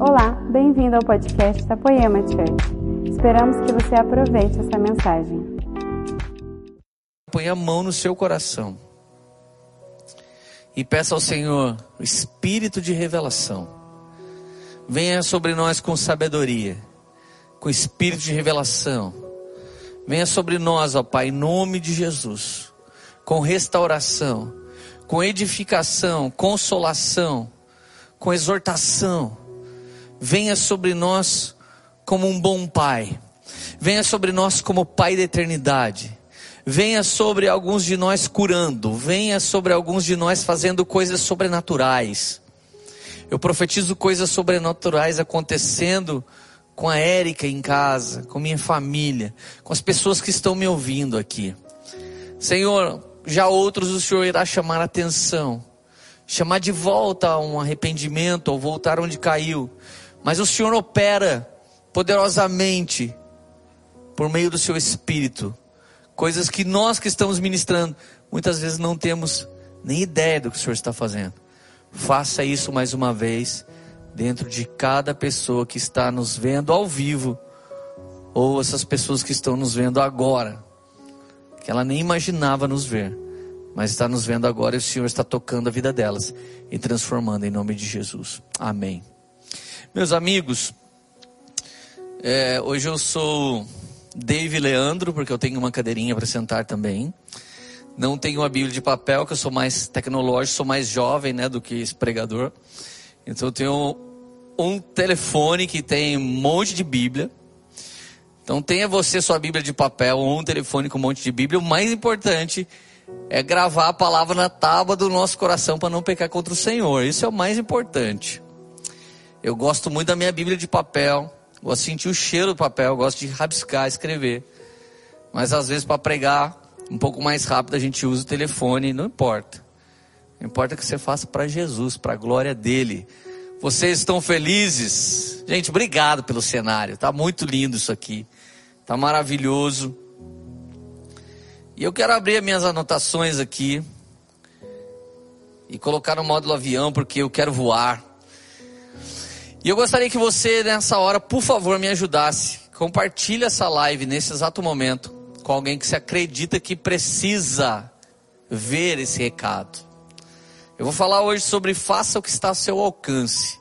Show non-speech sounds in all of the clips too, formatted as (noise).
Olá, bem-vindo ao podcast da Poema Church. Esperamos que você aproveite essa mensagem. Põe a mão no seu coração e peça ao Senhor o espírito de revelação. Venha sobre nós com sabedoria, com espírito de revelação. Venha sobre nós, ó Pai, em nome de Jesus, com restauração, com edificação, consolação, com exortação. Venha sobre nós como um bom Pai. Venha sobre nós como Pai da eternidade venha sobre alguns de nós curando, venha sobre alguns de nós fazendo coisas sobrenaturais. Eu profetizo coisas sobrenaturais acontecendo com a Érica em casa, com minha família, com as pessoas que estão me ouvindo aqui. Senhor, já outros o Senhor irá chamar a atenção, chamar de volta a um arrependimento, ou voltar onde caiu. Mas o Senhor opera poderosamente por meio do seu Espírito coisas que nós que estamos ministrando, muitas vezes não temos nem ideia do que o Senhor está fazendo. Faça isso mais uma vez, dentro de cada pessoa que está nos vendo ao vivo, ou essas pessoas que estão nos vendo agora, que ela nem imaginava nos ver, mas está nos vendo agora e o Senhor está tocando a vida delas e transformando em nome de Jesus. Amém. Meus amigos, é, hoje eu sou Dave Leandro, porque eu tenho uma cadeirinha para sentar também. Não tenho uma Bíblia de papel, que eu sou mais tecnológico, sou mais jovem, né, do que esse pregador. Então eu tenho um telefone que tem um monte de Bíblia. Então tenha você sua Bíblia de papel ou um telefone com um monte de Bíblia. O mais importante é gravar a palavra na tábua do nosso coração para não pecar contra o Senhor. Isso é o mais importante. Eu gosto muito da minha Bíblia de papel. Gosto de sentir o cheiro do papel, gosto de rabiscar, escrever. Mas às vezes para pregar um pouco mais rápido a gente usa o telefone, não importa. Não importa que você faça para Jesus, para a glória dele. Vocês estão felizes? Gente, obrigado pelo cenário. Tá muito lindo isso aqui. Tá maravilhoso. E eu quero abrir as minhas anotações aqui e colocar no módulo avião porque eu quero voar. E eu gostaria que você, nessa hora, por favor, me ajudasse. Compartilhe essa live nesse exato momento com alguém que se acredita que precisa ver esse recado. Eu vou falar hoje sobre faça o que está ao seu alcance.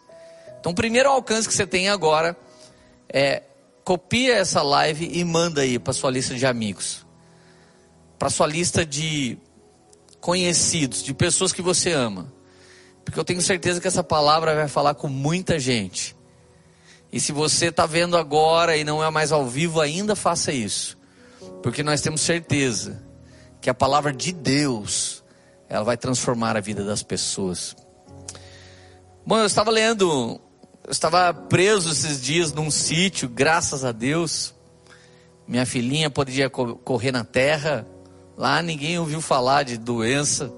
Então, o primeiro alcance que você tem agora é copia essa live e manda aí para sua lista de amigos, para sua lista de conhecidos, de pessoas que você ama. Porque eu tenho certeza que essa palavra vai falar com muita gente. E se você está vendo agora e não é mais ao vivo ainda, faça isso. Porque nós temos certeza que a palavra de Deus, ela vai transformar a vida das pessoas. Bom, eu estava lendo, eu estava preso esses dias num sítio, graças a Deus. Minha filhinha podia correr na terra. Lá ninguém ouviu falar de doença.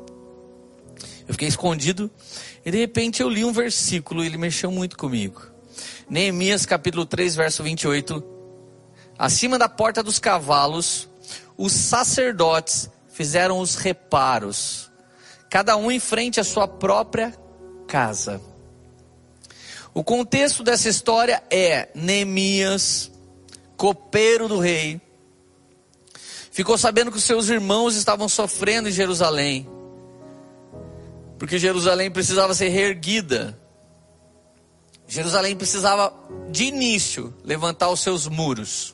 Eu fiquei escondido e de repente eu li um versículo e ele mexeu muito comigo. Neemias capítulo 3, verso 28. Acima da porta dos cavalos, os sacerdotes fizeram os reparos, cada um em frente à sua própria casa. O contexto dessa história é Neemias, copeiro do rei, ficou sabendo que os seus irmãos estavam sofrendo em Jerusalém porque Jerusalém precisava ser reerguida. Jerusalém precisava, de início, levantar os seus muros,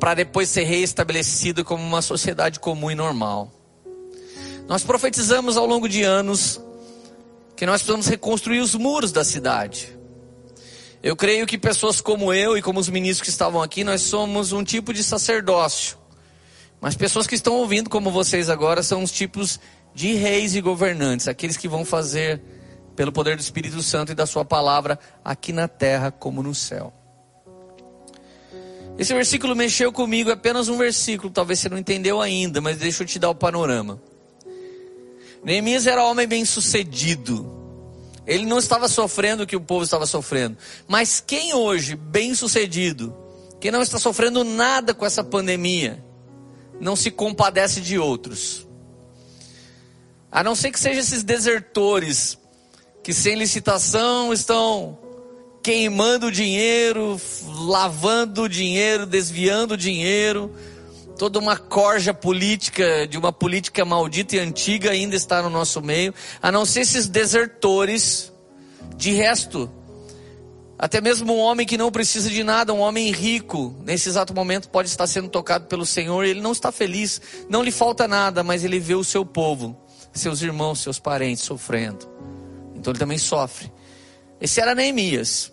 para depois ser reestabelecida como uma sociedade comum e normal. Nós profetizamos ao longo de anos que nós precisamos reconstruir os muros da cidade. Eu creio que pessoas como eu e como os ministros que estavam aqui, nós somos um tipo de sacerdócio. Mas pessoas que estão ouvindo, como vocês agora, são os tipos de reis e governantes, aqueles que vão fazer pelo poder do Espírito Santo e da Sua palavra aqui na terra como no céu. Esse versículo mexeu comigo, é apenas um versículo, talvez você não entendeu ainda, mas deixa eu te dar o panorama. Neemias era homem bem sucedido. Ele não estava sofrendo o que o povo estava sofrendo. Mas quem hoje, bem sucedido, que não está sofrendo nada com essa pandemia, não se compadece de outros? A não ser que sejam esses desertores que sem licitação estão queimando dinheiro, lavando dinheiro, desviando dinheiro. Toda uma corja política, de uma política maldita e antiga ainda está no nosso meio, a não ser esses desertores. De resto, até mesmo um homem que não precisa de nada, um homem rico, nesse exato momento pode estar sendo tocado pelo Senhor, ele não está feliz, não lhe falta nada, mas ele vê o seu povo, seus irmãos, seus parentes sofrendo. Então ele também sofre. Esse era Neemias.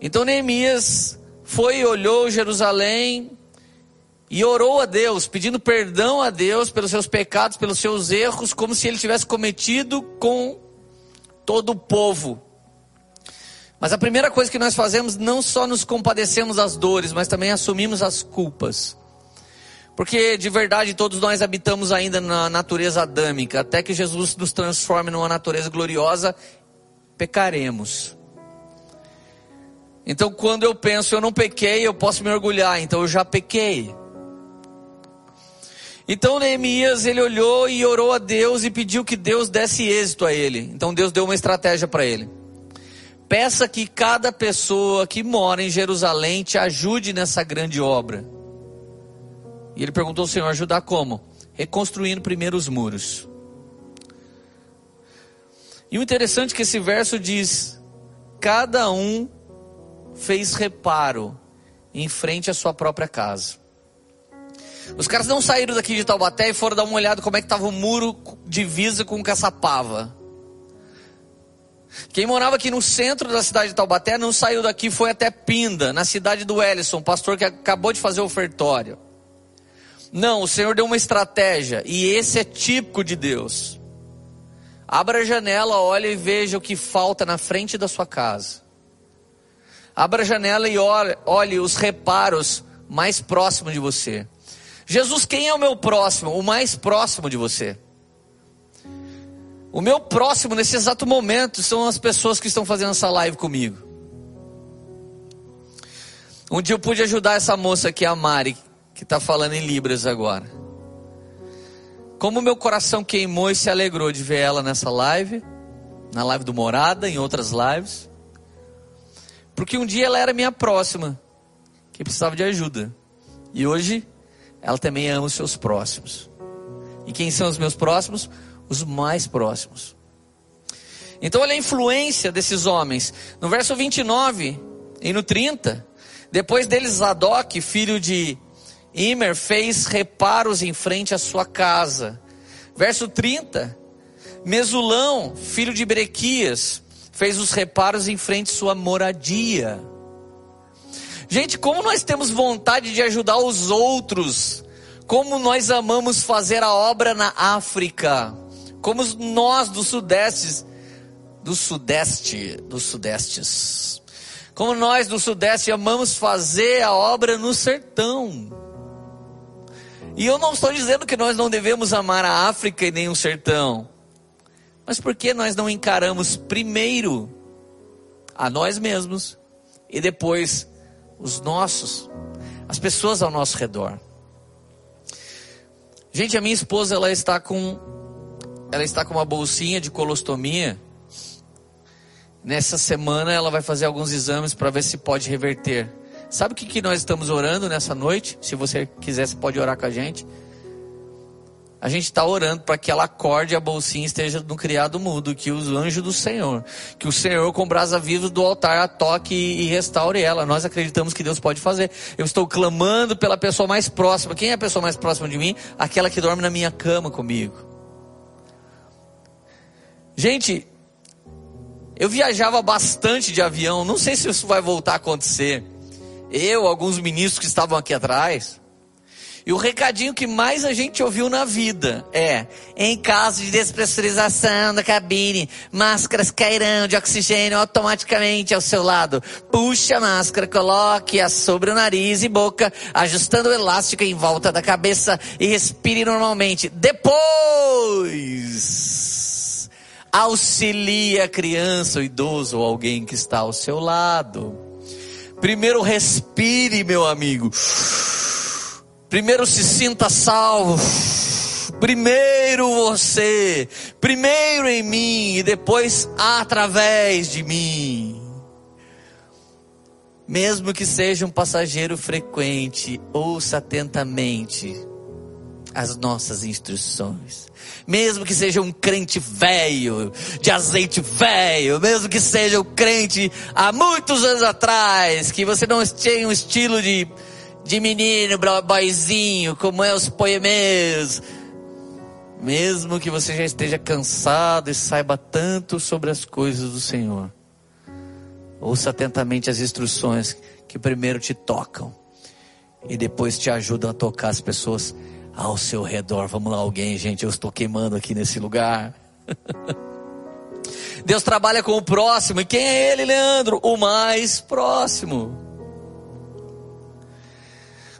Então Neemias foi e olhou Jerusalém e orou a Deus, pedindo perdão a Deus pelos seus pecados, pelos seus erros, como se ele tivesse cometido com todo o povo. Mas a primeira coisa que nós fazemos, não só nos compadecemos das dores, mas também assumimos as culpas. Porque de verdade todos nós habitamos ainda na natureza adâmica, até que Jesus nos transforme numa natureza gloriosa, pecaremos. Então quando eu penso eu não pequei, eu posso me orgulhar, então eu já pequei. Então Neemias ele olhou e orou a Deus e pediu que Deus desse êxito a ele. Então Deus deu uma estratégia para ele. Peça que cada pessoa que mora em Jerusalém te ajude nessa grande obra. E ele perguntou ao Senhor: ajudar como? Reconstruindo primeiro os muros. E o interessante é que esse verso diz: cada um fez reparo em frente à sua própria casa. Os caras não saíram daqui de Taubaté e foram dar uma olhada como é que estava o muro divisa com Caçapava. Quem morava aqui no centro da cidade de Taubaté não saiu daqui, foi até Pinda, na cidade do Ellison, pastor que acabou de fazer o ofertório. Não, o Senhor deu uma estratégia, e esse é típico de Deus. Abra a janela, olhe e veja o que falta na frente da sua casa. Abra a janela e olhe, olhe os reparos mais próximos de você. Jesus, quem é o meu próximo? O mais próximo de você. O meu próximo nesse exato momento são as pessoas que estão fazendo essa live comigo. Um dia eu pude ajudar essa moça aqui, a Mari, que está falando em Libras agora. Como meu coração queimou e se alegrou de ver ela nessa live, na live do Morada, em outras lives. Porque um dia ela era minha próxima, que precisava de ajuda. E hoje ela também ama os seus próximos. E quem são os meus próximos? os mais próximos. Então, olha a influência desses homens. No verso 29 e no 30, depois deles, Zadok, filho de Imer, fez reparos em frente à sua casa. Verso 30, Mesulão, filho de Berequias, fez os reparos em frente à sua moradia. Gente, como nós temos vontade de ajudar os outros, como nós amamos fazer a obra na África. Como nós do Sudeste, do Sudeste, dos Sudestes. Como nós do Sudeste amamos fazer a obra no sertão. E eu não estou dizendo que nós não devemos amar a África e nem o sertão. Mas por que nós não encaramos primeiro a nós mesmos e depois os nossos, as pessoas ao nosso redor? Gente, a minha esposa ela está com ela está com uma bolsinha de colostomia. Nessa semana ela vai fazer alguns exames para ver se pode reverter. Sabe o que, que nós estamos orando nessa noite? Se você quiser, você pode orar com a gente. A gente está orando para que ela acorde a bolsinha esteja no criado mudo, que os anjos do Senhor, que o Senhor com brasa viva do altar a toque e, e restaure ela. Nós acreditamos que Deus pode fazer. Eu estou clamando pela pessoa mais próxima. Quem é a pessoa mais próxima de mim? Aquela que dorme na minha cama comigo. Gente, eu viajava bastante de avião, não sei se isso vai voltar a acontecer. Eu, alguns ministros que estavam aqui atrás. E o recadinho que mais a gente ouviu na vida é: em caso de despressurização da cabine, máscaras cairão de oxigênio automaticamente ao seu lado. Puxe a máscara, coloque-a sobre o nariz e boca, ajustando o elástico em volta da cabeça e respire normalmente. Depois auxilie a criança, o idoso ou alguém que está ao seu lado. Primeiro respire, meu amigo. Primeiro se sinta salvo. Primeiro você, primeiro em mim e depois através de mim. Mesmo que seja um passageiro frequente, ouça atentamente as nossas instruções. Mesmo que seja um crente velho, de azeite velho, mesmo que seja um crente há muitos anos atrás, que você não tenha um estilo de, de menino, boizinho, como é os poemeiros, mesmo que você já esteja cansado e saiba tanto sobre as coisas do Senhor, Ouça atentamente as instruções que primeiro te tocam e depois te ajudam a tocar as pessoas ao seu redor. Vamos lá, alguém, gente, eu estou queimando aqui nesse lugar. (laughs) Deus trabalha com o próximo. E quem é ele, Leandro? O mais próximo.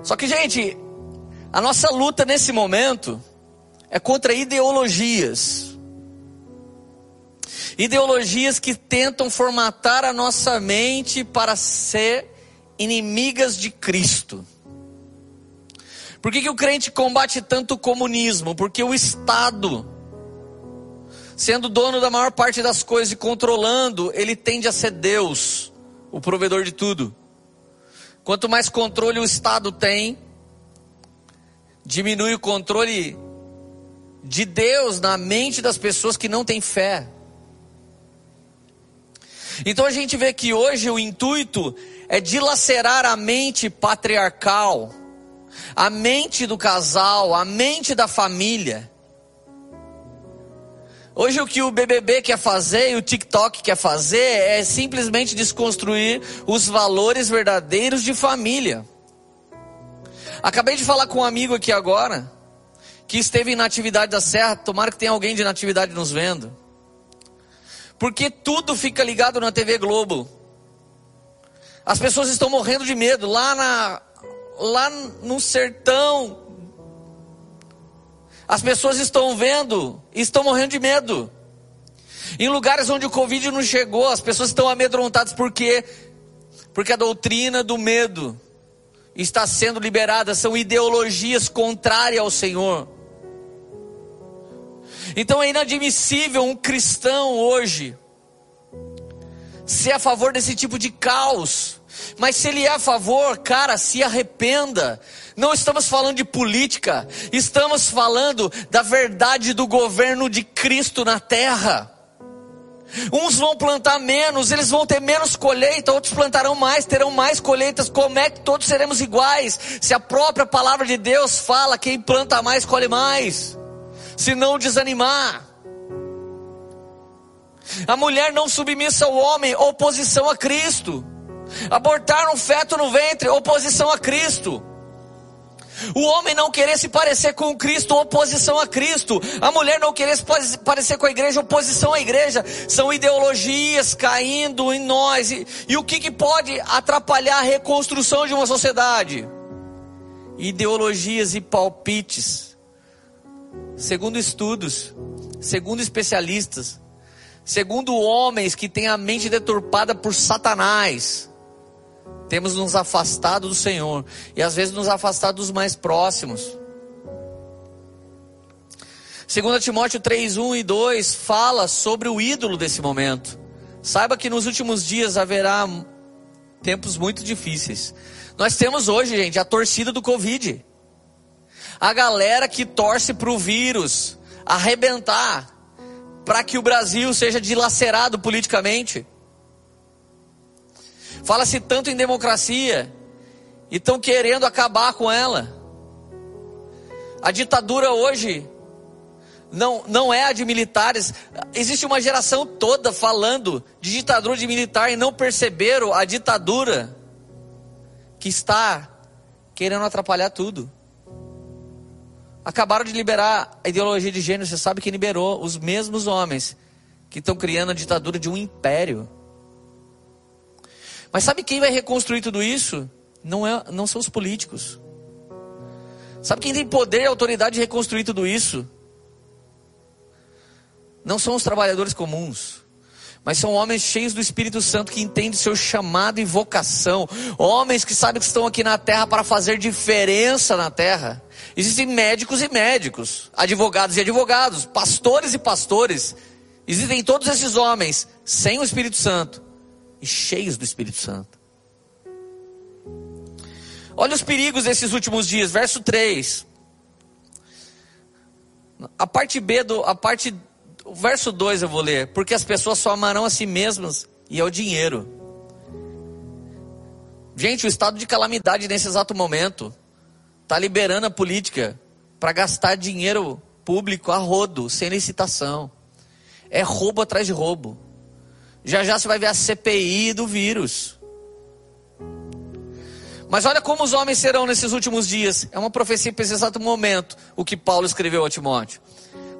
Só que, gente, a nossa luta nesse momento é contra ideologias. Ideologias que tentam formatar a nossa mente para ser inimigas de Cristo. Por que, que o crente combate tanto o comunismo? Porque o Estado, sendo dono da maior parte das coisas e controlando, ele tende a ser Deus, o provedor de tudo. Quanto mais controle o Estado tem, diminui o controle de Deus na mente das pessoas que não têm fé. Então a gente vê que hoje o intuito é dilacerar a mente patriarcal, a mente do casal, a mente da família. Hoje o que o BBB quer fazer e o TikTok quer fazer é simplesmente desconstruir os valores verdadeiros de família. Acabei de falar com um amigo aqui agora, que esteve na atividade da Serra, tomara que tenha alguém de natividade nos vendo. Porque tudo fica ligado na TV Globo. As pessoas estão morrendo de medo lá na lá no sertão. As pessoas estão vendo e estão morrendo de medo. Em lugares onde o Covid não chegou, as pessoas estão amedrontadas por quê? Porque a doutrina do medo está sendo liberada, são ideologias contrárias ao Senhor. Então é inadmissível um cristão hoje ser a favor desse tipo de caos. Mas se ele é a favor, cara, se arrependa. Não estamos falando de política, estamos falando da verdade do governo de Cristo na terra. Uns vão plantar menos, eles vão ter menos colheita, outros plantarão mais, terão mais colheitas. Como é que todos seremos iguais? Se a própria palavra de Deus fala, quem planta mais colhe mais se não desanimar. A mulher não submissa ao homem, oposição a Cristo. Abortar um feto no ventre, oposição a Cristo. O homem não querer se parecer com Cristo, oposição a Cristo. A mulher não querer se parecer com a igreja, oposição à igreja. São ideologias caindo em nós. E, e o que, que pode atrapalhar a reconstrução de uma sociedade? Ideologias e palpites segundo estudos, segundo especialistas, segundo homens que têm a mente deturpada por Satanás, temos nos afastado do Senhor e às vezes nos afastado dos mais próximos. 2 Timóteo 3, 1 e 2 fala sobre o ídolo desse momento. Saiba que nos últimos dias haverá tempos muito difíceis. Nós temos hoje, gente, a torcida do Covid a galera que torce para o vírus arrebentar, para que o Brasil seja dilacerado politicamente. Fala-se tanto em democracia e estão querendo acabar com ela. A ditadura hoje não, não é a de militares. Existe uma geração toda falando de ditadura de militar e não perceberam a ditadura que está querendo atrapalhar tudo. Acabaram de liberar a ideologia de gênero, você sabe que liberou os mesmos homens que estão criando a ditadura de um império. Mas sabe quem vai reconstruir tudo isso? Não, é, não são os políticos. Sabe quem tem poder e autoridade de reconstruir tudo isso? Não são os trabalhadores comuns mas são homens cheios do Espírito Santo que entendem seu chamado e vocação, homens que sabem que estão aqui na terra para fazer diferença na terra. Existem médicos e médicos, advogados e advogados, pastores e pastores. Existem todos esses homens sem o Espírito Santo e cheios do Espírito Santo. Olha os perigos desses últimos dias, verso 3. A parte B do. A parte. O verso 2 eu vou ler. Porque as pessoas só amarão a si mesmas e ao dinheiro. Gente, o estado de calamidade nesse exato momento está liberando a política para gastar dinheiro público a rodo, sem licitação. É roubo atrás de roubo. Já já você vai ver a CPI do vírus. Mas olha como os homens serão nesses últimos dias. É uma profecia para esse exato momento, o que Paulo escreveu a Timóteo.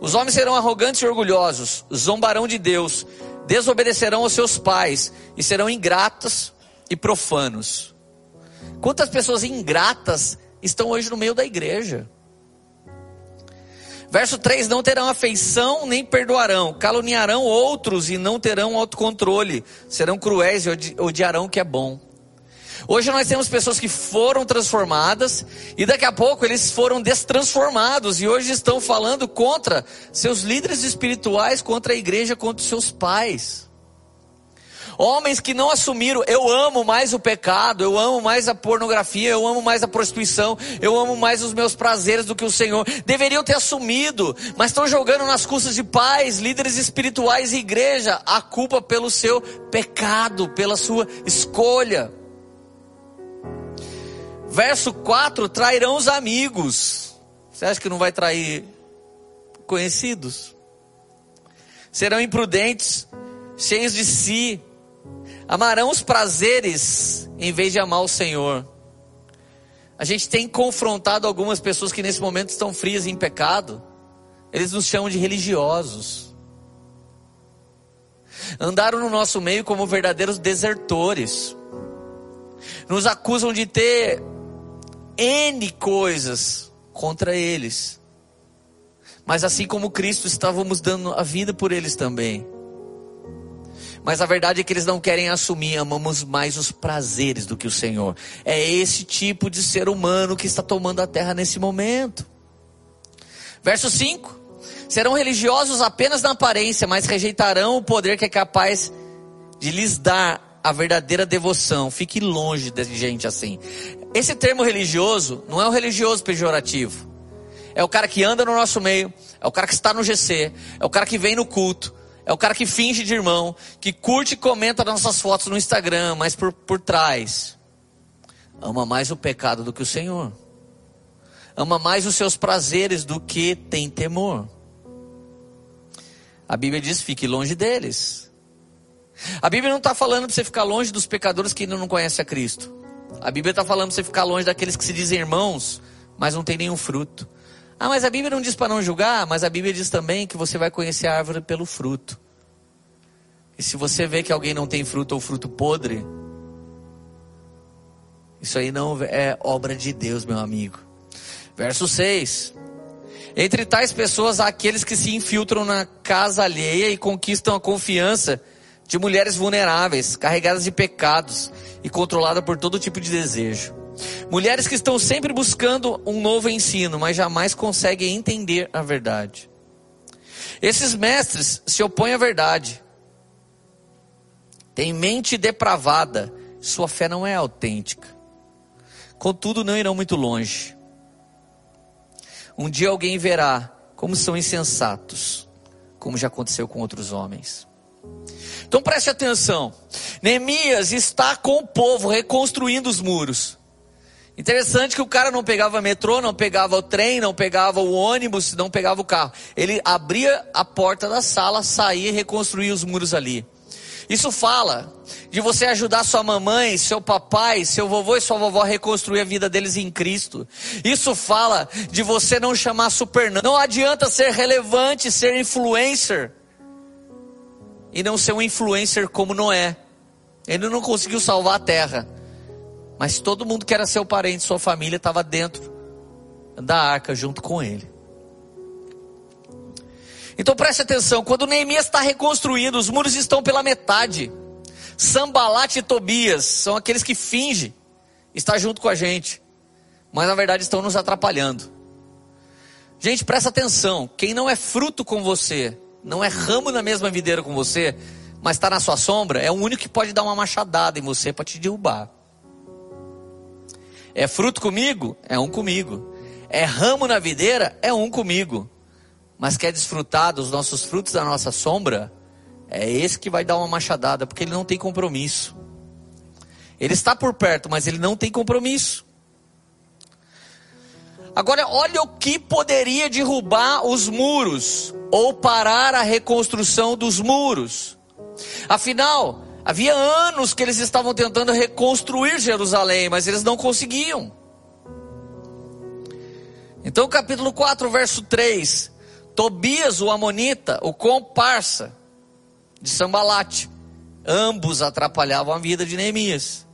Os homens serão arrogantes e orgulhosos, zombarão de Deus, desobedecerão aos seus pais e serão ingratos e profanos. Quantas pessoas ingratas estão hoje no meio da igreja? Verso 3: Não terão afeição nem perdoarão, caluniarão outros e não terão autocontrole, serão cruéis e odiarão o que é bom. Hoje nós temos pessoas que foram transformadas e daqui a pouco eles foram destransformados e hoje estão falando contra seus líderes espirituais, contra a igreja, contra os seus pais. Homens que não assumiram, eu amo mais o pecado, eu amo mais a pornografia, eu amo mais a prostituição, eu amo mais os meus prazeres do que o Senhor. Deveriam ter assumido, mas estão jogando nas custas de pais, líderes espirituais e igreja a culpa pelo seu pecado, pela sua escolha. Verso 4: trairão os amigos. Você acha que não vai trair conhecidos? Serão imprudentes, cheios de si, amarão os prazeres em vez de amar o Senhor. A gente tem confrontado algumas pessoas que nesse momento estão frias em pecado. Eles nos chamam de religiosos. Andaram no nosso meio como verdadeiros desertores. Nos acusam de ter N coisas contra eles. Mas assim como Cristo, estávamos dando a vida por eles também. Mas a verdade é que eles não querem assumir, amamos mais os prazeres do que o Senhor. É esse tipo de ser humano que está tomando a terra nesse momento. Verso 5: Serão religiosos apenas na aparência, mas rejeitarão o poder que é capaz de lhes dar a verdadeira devoção. Fique longe de gente assim. Esse termo religioso não é o religioso pejorativo. É o cara que anda no nosso meio, é o cara que está no GC, é o cara que vem no culto, é o cara que finge de irmão, que curte e comenta nossas fotos no Instagram, mas por, por trás ama mais o pecado do que o Senhor. Ama mais os seus prazeres do que tem temor. A Bíblia diz: fique longe deles. A Bíblia não está falando para você ficar longe dos pecadores que ainda não conhecem a Cristo. A Bíblia está falando para você ficar longe daqueles que se dizem irmãos, mas não tem nenhum fruto. Ah, mas a Bíblia não diz para não julgar, mas a Bíblia diz também que você vai conhecer a árvore pelo fruto. E se você vê que alguém não tem fruto ou fruto podre, isso aí não é obra de Deus, meu amigo. Verso 6. Entre tais pessoas há aqueles que se infiltram na casa alheia e conquistam a confiança de mulheres vulneráveis, carregadas de pecados e controladas por todo tipo de desejo. Mulheres que estão sempre buscando um novo ensino, mas jamais conseguem entender a verdade. Esses mestres se opõem à verdade. Têm mente depravada, sua fé não é autêntica. Contudo, não irão muito longe. Um dia alguém verá como são insensatos, como já aconteceu com outros homens. Então preste atenção. Neemias está com o povo reconstruindo os muros. Interessante que o cara não pegava metrô, não pegava o trem, não pegava o ônibus, não pegava o carro. Ele abria a porta da sala, saía e reconstruía os muros ali. Isso fala de você ajudar sua mamãe, seu papai, seu vovô e sua vovó a reconstruir a vida deles em Cristo. Isso fala de você não chamar super não. Não adianta ser relevante, ser influencer e não ser um influencer como Noé. Ele não conseguiu salvar a terra. Mas todo mundo que era seu parente, sua família, estava dentro da arca junto com ele. Então preste atenção: quando Neemias está reconstruindo, os muros estão pela metade. Sambalat e Tobias são aqueles que fingem estar junto com a gente, mas na verdade estão nos atrapalhando. Gente, presta atenção: quem não é fruto com você, não é ramo na mesma videira com você, mas está na sua sombra, é o único que pode dar uma machadada em você para te derrubar. É fruto comigo? É um comigo. É ramo na videira? É um comigo. Mas quer desfrutar dos nossos frutos da nossa sombra? É esse que vai dar uma machadada, porque ele não tem compromisso. Ele está por perto, mas ele não tem compromisso. Agora, olha o que poderia derrubar os muros ou parar a reconstrução dos muros. Afinal, havia anos que eles estavam tentando reconstruir Jerusalém, mas eles não conseguiam. Então, capítulo 4, verso 3: Tobias, o Amonita, o comparsa de Sambalate, ambos atrapalhavam a vida de Neemias.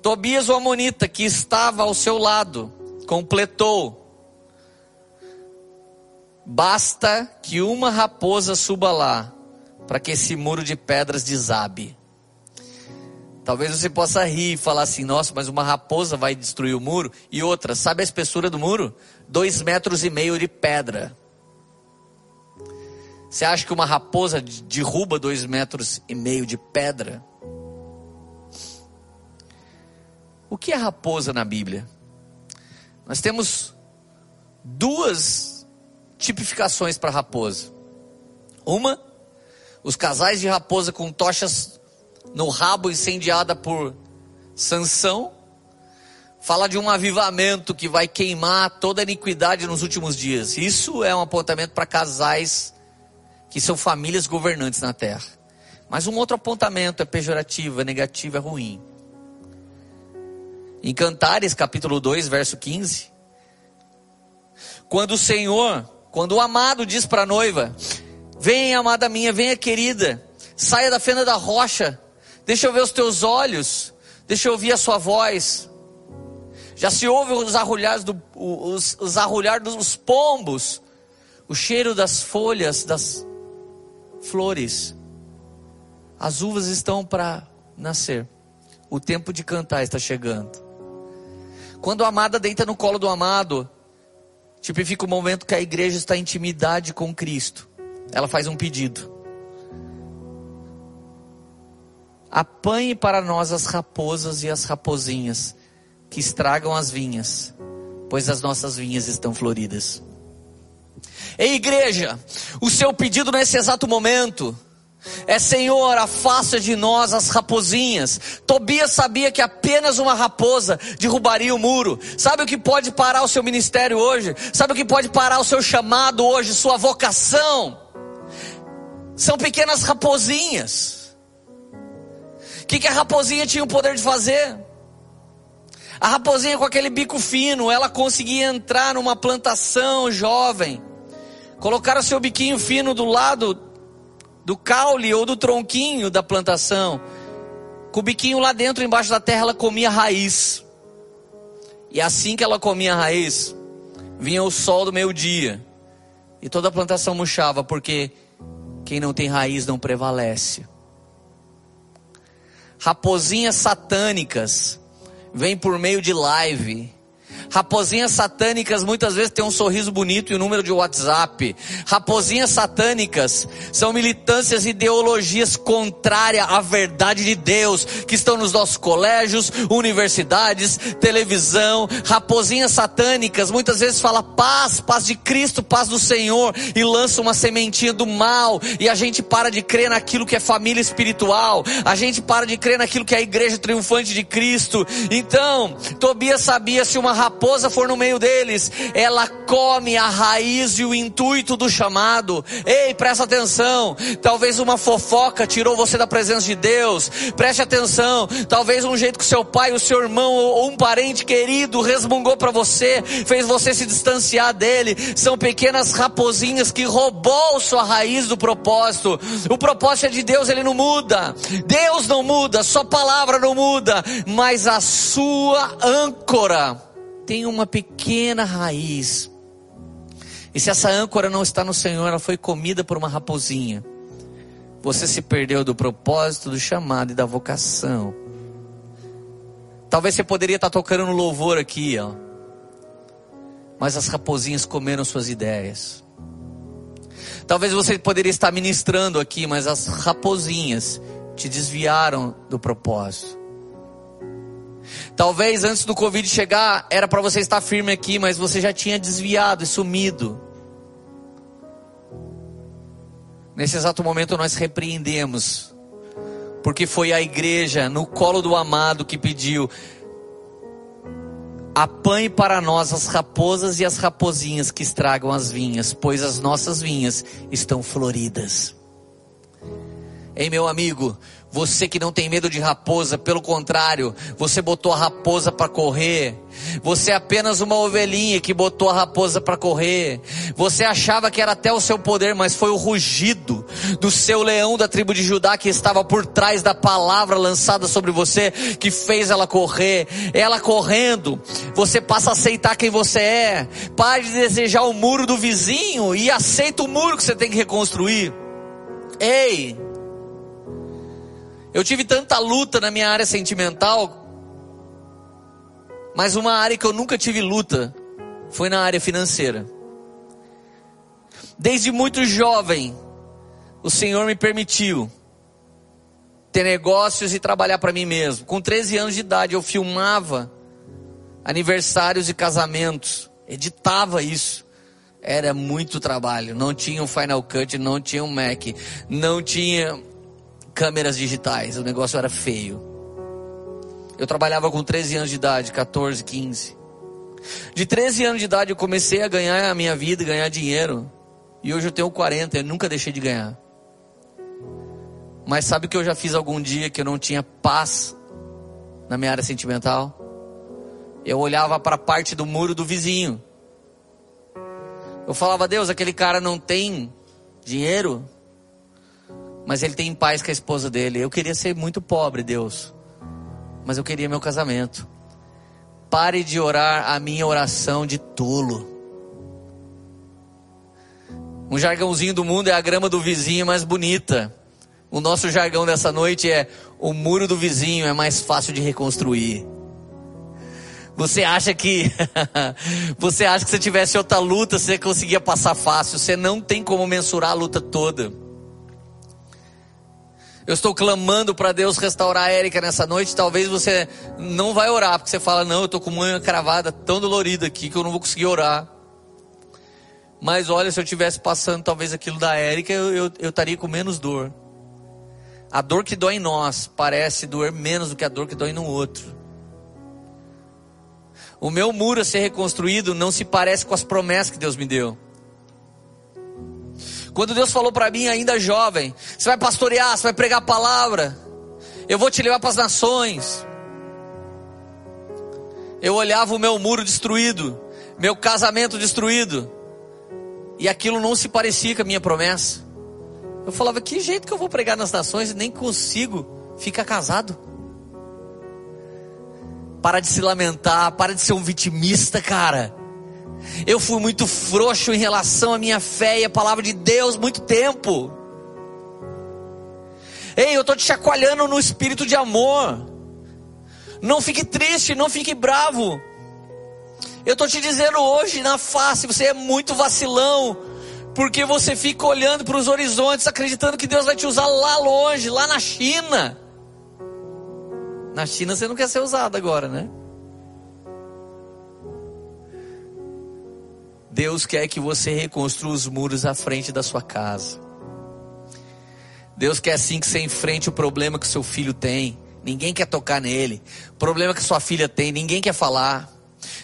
Tobias, o Amonita, que estava ao seu lado, completou: Basta que uma raposa suba lá, para que esse muro de pedras desabe. Talvez você possa rir e falar assim: nossa, mas uma raposa vai destruir o muro. E outra, sabe a espessura do muro? Dois metros e meio de pedra. Você acha que uma raposa derruba dois metros e meio de pedra? O que é raposa na Bíblia? Nós temos duas tipificações para raposa. Uma, os casais de raposa com tochas no rabo incendiada por Sansão, fala de um avivamento que vai queimar toda a iniquidade nos últimos dias. Isso é um apontamento para casais que são famílias governantes na terra. Mas um outro apontamento é pejorativo, é negativo, é ruim. Em Cantares, capítulo 2, verso 15, quando o Senhor, quando o amado diz para a noiva: Vem, amada minha, venha, querida, saia da fenda da rocha, deixa eu ver os teus olhos, deixa eu ouvir a sua voz. Já se ouve os arrulhares, do, os, os arrulhar dos pombos, o cheiro das folhas, das flores. As uvas estão para nascer. O tempo de cantar está chegando. Quando a amada deita no colo do amado, tipifica o momento que a igreja está em intimidade com Cristo. Ela faz um pedido. Apanhe para nós as raposas e as rapozinhas que estragam as vinhas, pois as nossas vinhas estão floridas. Ei, igreja, o seu pedido nesse exato momento é Senhor, afasta de nós as raposinhas. Tobias sabia que apenas uma raposa derrubaria o muro. Sabe o que pode parar o seu ministério hoje? Sabe o que pode parar o seu chamado hoje, sua vocação? São pequenas raposinhas. Que, que a raposinha tinha o poder de fazer? A raposinha com aquele bico fino, ela conseguia entrar numa plantação jovem, colocar o seu biquinho fino do lado do caule ou do tronquinho da plantação. Com o biquinho lá dentro, embaixo da terra, ela comia raiz. E assim que ela comia raiz, vinha o sol do meio-dia. E toda a plantação murchava, porque quem não tem raiz não prevalece. Raposinhas satânicas vêm por meio de live Raposinhas satânicas muitas vezes têm um sorriso bonito e um número de WhatsApp. Raposinhas satânicas são militâncias e ideologias contrárias à verdade de Deus, que estão nos nossos colégios, universidades, televisão. Raposinhas satânicas muitas vezes fala paz, paz de Cristo, paz do Senhor e lança uma sementinha do mal e a gente para de crer naquilo que é família espiritual. A gente para de crer naquilo que é a igreja triunfante de Cristo. Então, Tobias sabia se uma raposa raposa for no meio deles, ela come a raiz e o intuito do chamado. Ei, presta atenção. Talvez uma fofoca tirou você da presença de Deus. Preste atenção. Talvez um jeito que seu pai, o seu irmão ou um parente querido resmungou para você, fez você se distanciar dele. São pequenas raposinhas que roubou sua raiz do propósito. O propósito é de Deus, ele não muda. Deus não muda, sua palavra não muda, mas a sua âncora tem uma pequena raiz. E se essa âncora não está no Senhor, ela foi comida por uma raposinha. Você se perdeu do propósito, do chamado e da vocação. Talvez você poderia estar tocando no louvor aqui, ó. Mas as raposinhas comeram suas ideias. Talvez você poderia estar ministrando aqui, mas as raposinhas te desviaram do propósito. Talvez antes do Covid chegar, era para você estar firme aqui, mas você já tinha desviado e sumido. Nesse exato momento nós repreendemos, porque foi a igreja no colo do amado que pediu: apanhe para nós as raposas e as rapozinhas que estragam as vinhas, pois as nossas vinhas estão floridas. Ei, meu amigo, você que não tem medo de raposa, pelo contrário, você botou a raposa para correr. Você é apenas uma ovelhinha que botou a raposa para correr. Você achava que era até o seu poder, mas foi o rugido do seu leão da tribo de Judá que estava por trás da palavra lançada sobre você que fez ela correr. Ela correndo, você passa a aceitar quem você é. Pare de desejar o muro do vizinho e aceita o muro que você tem que reconstruir. Ei, eu tive tanta luta na minha área sentimental, mas uma área que eu nunca tive luta foi na área financeira. Desde muito jovem, o Senhor me permitiu ter negócios e trabalhar para mim mesmo. Com 13 anos de idade, eu filmava aniversários e casamentos, editava isso. Era muito trabalho. Não tinha um Final Cut, não tinha um Mac, não tinha câmeras digitais, o negócio era feio. Eu trabalhava com 13 anos de idade, 14, 15. De 13 anos de idade eu comecei a ganhar a minha vida, ganhar dinheiro. E hoje eu tenho 40, eu nunca deixei de ganhar. Mas sabe o que eu já fiz algum dia que eu não tinha paz na minha área sentimental? Eu olhava para a parte do muro do vizinho. Eu falava, Deus, aquele cara não tem dinheiro, mas ele tem paz com a esposa dele. Eu queria ser muito pobre, Deus, mas eu queria meu casamento. Pare de orar a minha oração de tolo. Um jargãozinho do mundo é a grama do vizinho mais bonita. O nosso jargão dessa noite é o muro do vizinho é mais fácil de reconstruir. Você acha que (laughs) você acha que se tivesse outra luta você conseguia passar fácil? Você não tem como mensurar a luta toda. Eu estou clamando para Deus restaurar a Érica nessa noite. Talvez você não vai orar, porque você fala: Não, eu estou com uma cravada tão dolorida aqui que eu não vou conseguir orar. Mas olha, se eu tivesse passando talvez aquilo da Érica, eu, eu, estaria com menos dor. A dor que dói em nós parece doer menos do que a dor que dói no outro. O meu muro a ser reconstruído não se parece com as promessas que Deus me deu. Quando Deus falou para mim, ainda jovem, você vai pastorear, você vai pregar a palavra, eu vou te levar para as nações. Eu olhava o meu muro destruído, meu casamento destruído, e aquilo não se parecia com a minha promessa. Eu falava, que jeito que eu vou pregar nas nações e nem consigo ficar casado. Para de se lamentar, para de ser um vitimista, cara. Eu fui muito frouxo em relação à minha fé e à palavra de Deus muito tempo. Ei, eu estou te chacoalhando no espírito de amor. Não fique triste, não fique bravo. Eu estou te dizendo hoje na face, você é muito vacilão, porque você fica olhando para os horizontes, acreditando que Deus vai te usar lá longe, lá na China. Na China você não quer ser usado agora, né? Deus quer que você reconstrua os muros à frente da sua casa. Deus quer sim que você enfrente o problema que seu filho tem. Ninguém quer tocar nele. Problema que sua filha tem, ninguém quer falar.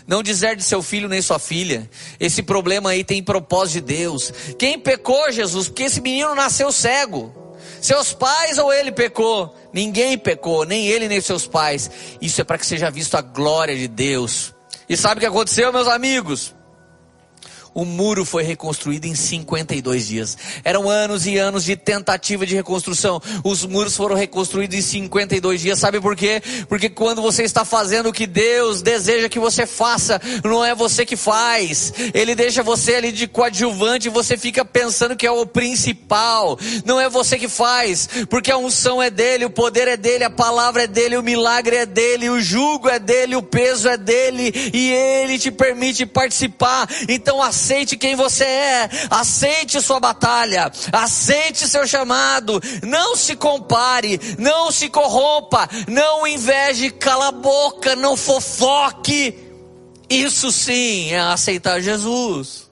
Não dizer de seu filho nem sua filha. Esse problema aí tem propósito de Deus. Quem pecou, Jesus? Porque esse menino nasceu cego. Seus pais ou ele pecou? Ninguém pecou, nem ele nem seus pais. Isso é para que seja visto a glória de Deus. E sabe o que aconteceu, meus amigos? O muro foi reconstruído em 52 dias. Eram anos e anos de tentativa de reconstrução. Os muros foram reconstruídos em 52 dias. Sabe por quê? Porque quando você está fazendo o que Deus deseja que você faça, não é você que faz. Ele deixa você ali de coadjuvante e você fica pensando que é o principal. Não é você que faz, porque a unção é dele, o poder é dele, a palavra é dele, o milagre é dele, o jugo é dele, o peso é dele e ele te permite participar. Então a aceite quem você é, aceite sua batalha, aceite seu chamado, não se compare, não se corrompa, não inveje, cala a boca, não fofoque. Isso sim é aceitar Jesus.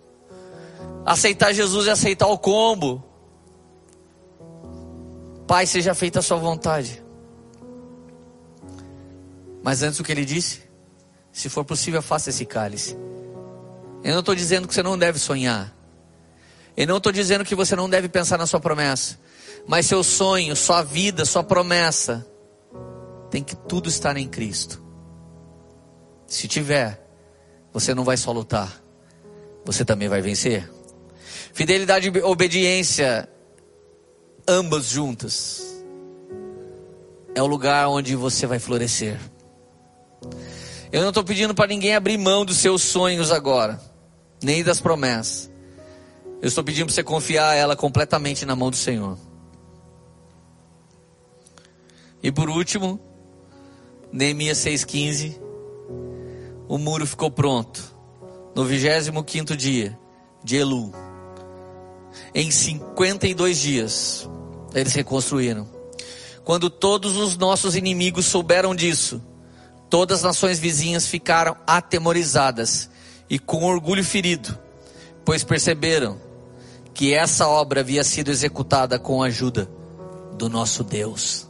Aceitar Jesus é aceitar o combo. Pai, seja feita a sua vontade. Mas antes o que ele disse? Se for possível, faça esse cálice. Eu não estou dizendo que você não deve sonhar. Eu não estou dizendo que você não deve pensar na sua promessa. Mas seu sonho, sua vida, sua promessa, tem que tudo estar em Cristo. Se tiver, você não vai só lutar, você também vai vencer. Fidelidade e obediência, ambas juntas, é o lugar onde você vai florescer. Eu não estou pedindo para ninguém abrir mão dos seus sonhos agora, nem das promessas. Eu estou pedindo para você confiar ela completamente na mão do Senhor. E por último, Neemias 6,15. O muro ficou pronto no 25 dia de Elu. Em 52 dias, eles reconstruíram. Quando todos os nossos inimigos souberam disso, todas as nações vizinhas ficaram atemorizadas e com orgulho ferido, pois perceberam que essa obra havia sido executada com a ajuda do nosso Deus.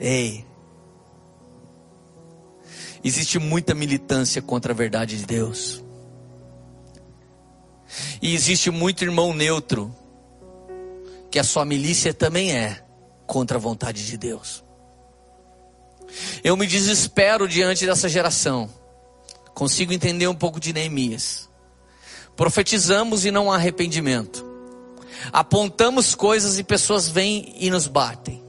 Ei, existe muita militância contra a verdade de Deus. E existe muito irmão neutro, que a sua milícia também é contra a vontade de Deus. Eu me desespero diante dessa geração. Consigo entender um pouco de Neemias. Profetizamos e não há arrependimento. Apontamos coisas e pessoas vêm e nos batem.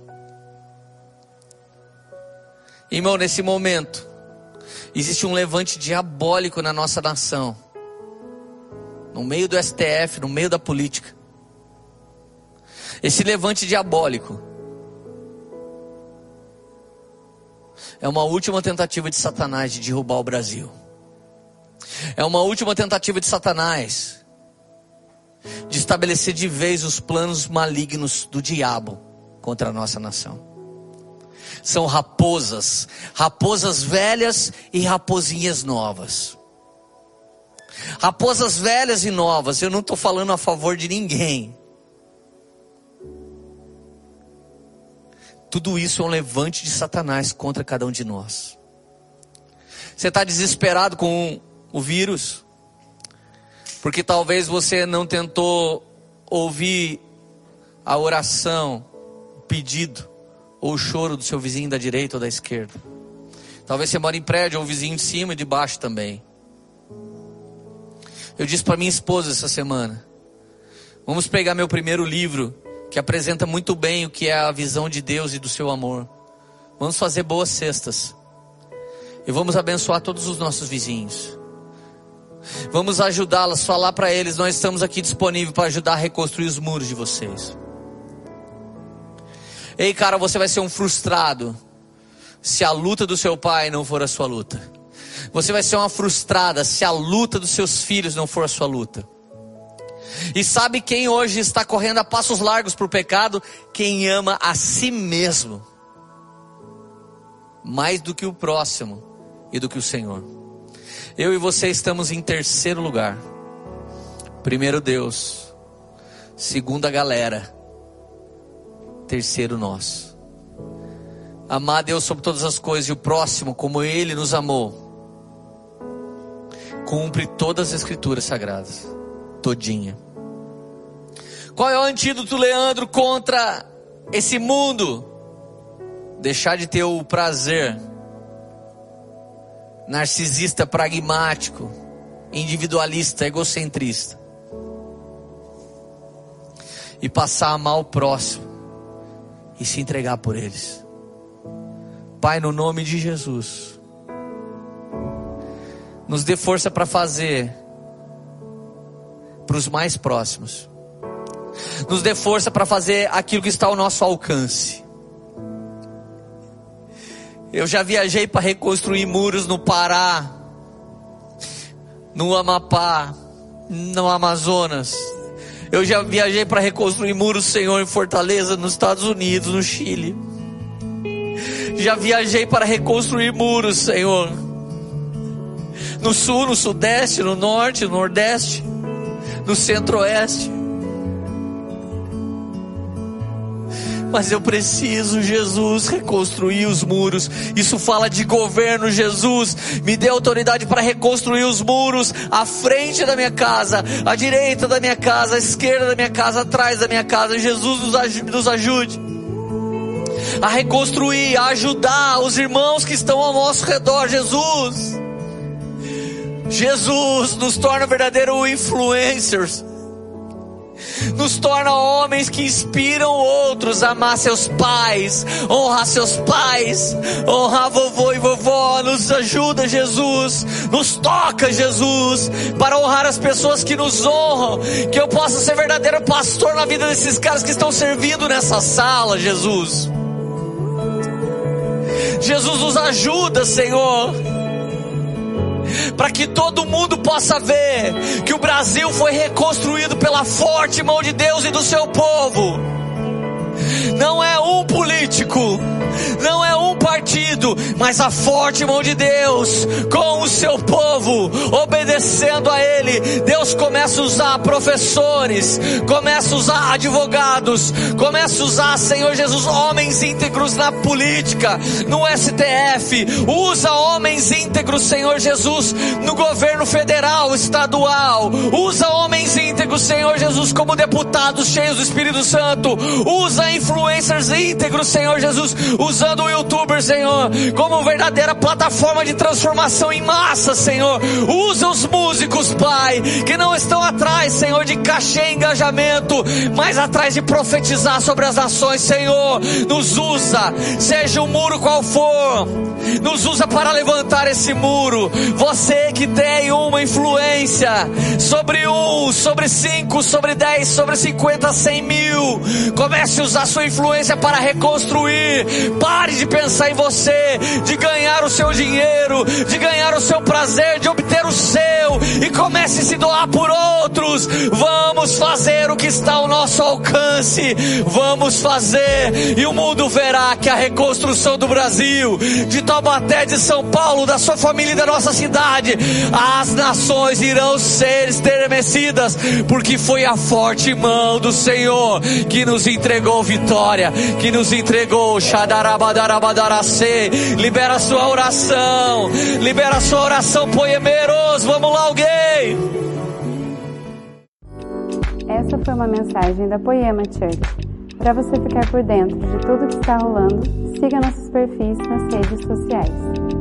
Irmão, nesse momento, existe um levante diabólico na nossa nação. No meio do STF, no meio da política. Esse levante diabólico é uma última tentativa de Satanás de derrubar o Brasil. É uma última tentativa de Satanás de estabelecer de vez os planos malignos do diabo contra a nossa nação. São raposas, raposas velhas e raposinhas novas. Raposas velhas e novas, eu não estou falando a favor de ninguém. Tudo isso é um levante de Satanás contra cada um de nós. Você está desesperado com o vírus? Porque talvez você não tentou ouvir a oração, o pedido ou o choro do seu vizinho da direita ou da esquerda. Talvez você mora em prédio ou vizinho de cima e de baixo também. Eu disse para minha esposa essa semana: vamos pegar meu primeiro livro que apresenta muito bem o que é a visão de Deus e do seu amor. Vamos fazer boas cestas. E vamos abençoar todos os nossos vizinhos. Vamos ajudá-las, falar para eles: nós estamos aqui disponíveis para ajudar a reconstruir os muros de vocês. Ei, cara, você vai ser um frustrado se a luta do seu pai não for a sua luta. Você vai ser uma frustrada se a luta dos seus filhos não for a sua luta. E sabe quem hoje está correndo a passos largos para o pecado? Quem ama a si mesmo, mais do que o próximo e do que o Senhor. Eu e você estamos em terceiro lugar. Primeiro Deus, segundo a galera, terceiro nós. Amar Deus sobre todas as coisas e o próximo como Ele nos amou. Cumpre todas as escrituras sagradas, todinha. Qual é o antídoto, Leandro, contra esse mundo? Deixar de ter o prazer narcisista, pragmático, individualista, egocentrista. E passar a amar o próximo e se entregar por eles. Pai, no nome de Jesus, nos dê força para fazer para os mais próximos nos dê força para fazer aquilo que está ao nosso alcance. Eu já viajei para reconstruir muros no Pará, no Amapá, no Amazonas. Eu já viajei para reconstruir muros, Senhor, em Fortaleza, nos Estados Unidos, no Chile. Já viajei para reconstruir muros, Senhor. No sul, no sudeste, no norte, no nordeste, no centro-oeste. Mas eu preciso, Jesus, reconstruir os muros. Isso fala de governo, Jesus. Me dê autoridade para reconstruir os muros à frente da minha casa, à direita da minha casa, à esquerda da minha casa, atrás da minha casa. Jesus nos ajude a reconstruir, a ajudar os irmãos que estão ao nosso redor, Jesus. Jesus nos torna verdadeiros influencers nos torna homens que inspiram outros a amar seus pais, honrar seus pais, honrar vovô e vovó. Nos ajuda, Jesus, nos toca, Jesus, para honrar as pessoas que nos honram. Que eu possa ser verdadeiro pastor na vida desses caras que estão servindo nessa sala, Jesus. Jesus nos ajuda, Senhor para que todo mundo possa ver que o Brasil foi reconstruído pela forte mão de Deus e do seu povo. Não é um político, não é um partido, mas a forte mão de Deus com o seu povo, obedecendo a Ele. Deus começa a usar professores, começa a usar advogados, começa a usar, Senhor Jesus, homens íntegros na política, no STF, usa homens íntegros, Senhor Jesus, no governo federal, estadual, usa homens íntegros, Senhor Jesus, como deputados cheios do Espírito Santo, usa influencers íntegros, Senhor Jesus, usando o YouTube, Senhor, como verdadeira plataforma de transformação em massa, Senhor. Usa os músicos, Pai, que não estão atrás, Senhor, de cachê e engajamento, mas atrás de profetizar sobre as nações, Senhor. Nos usa, seja o muro qual for, nos usa para levantar esse muro. Você que tem uma influência sobre um, sobre cinco, sobre dez, sobre cinquenta, cem mil, comece a usar sua influência para reconstruir. Pare de pensar em você, de ganhar o seu dinheiro, de ganhar o seu prazer, de obter o seu e comece a se doar por outros. Vamos fazer o que está ao nosso alcance. Vamos fazer e o mundo verá que a reconstrução do Brasil, de Taubaté, de São Paulo, da sua família e da nossa cidade, as nações irão ser estremecidas, porque foi a forte mão do Senhor que nos entregou vitória, que nos entregou. Libera a sua oração, libera a sua oração, poemeiros. Vamos lá, alguém. Essa foi uma mensagem da Poema Church. Para você ficar por dentro de tudo que está rolando, siga nossos perfis nas redes sociais.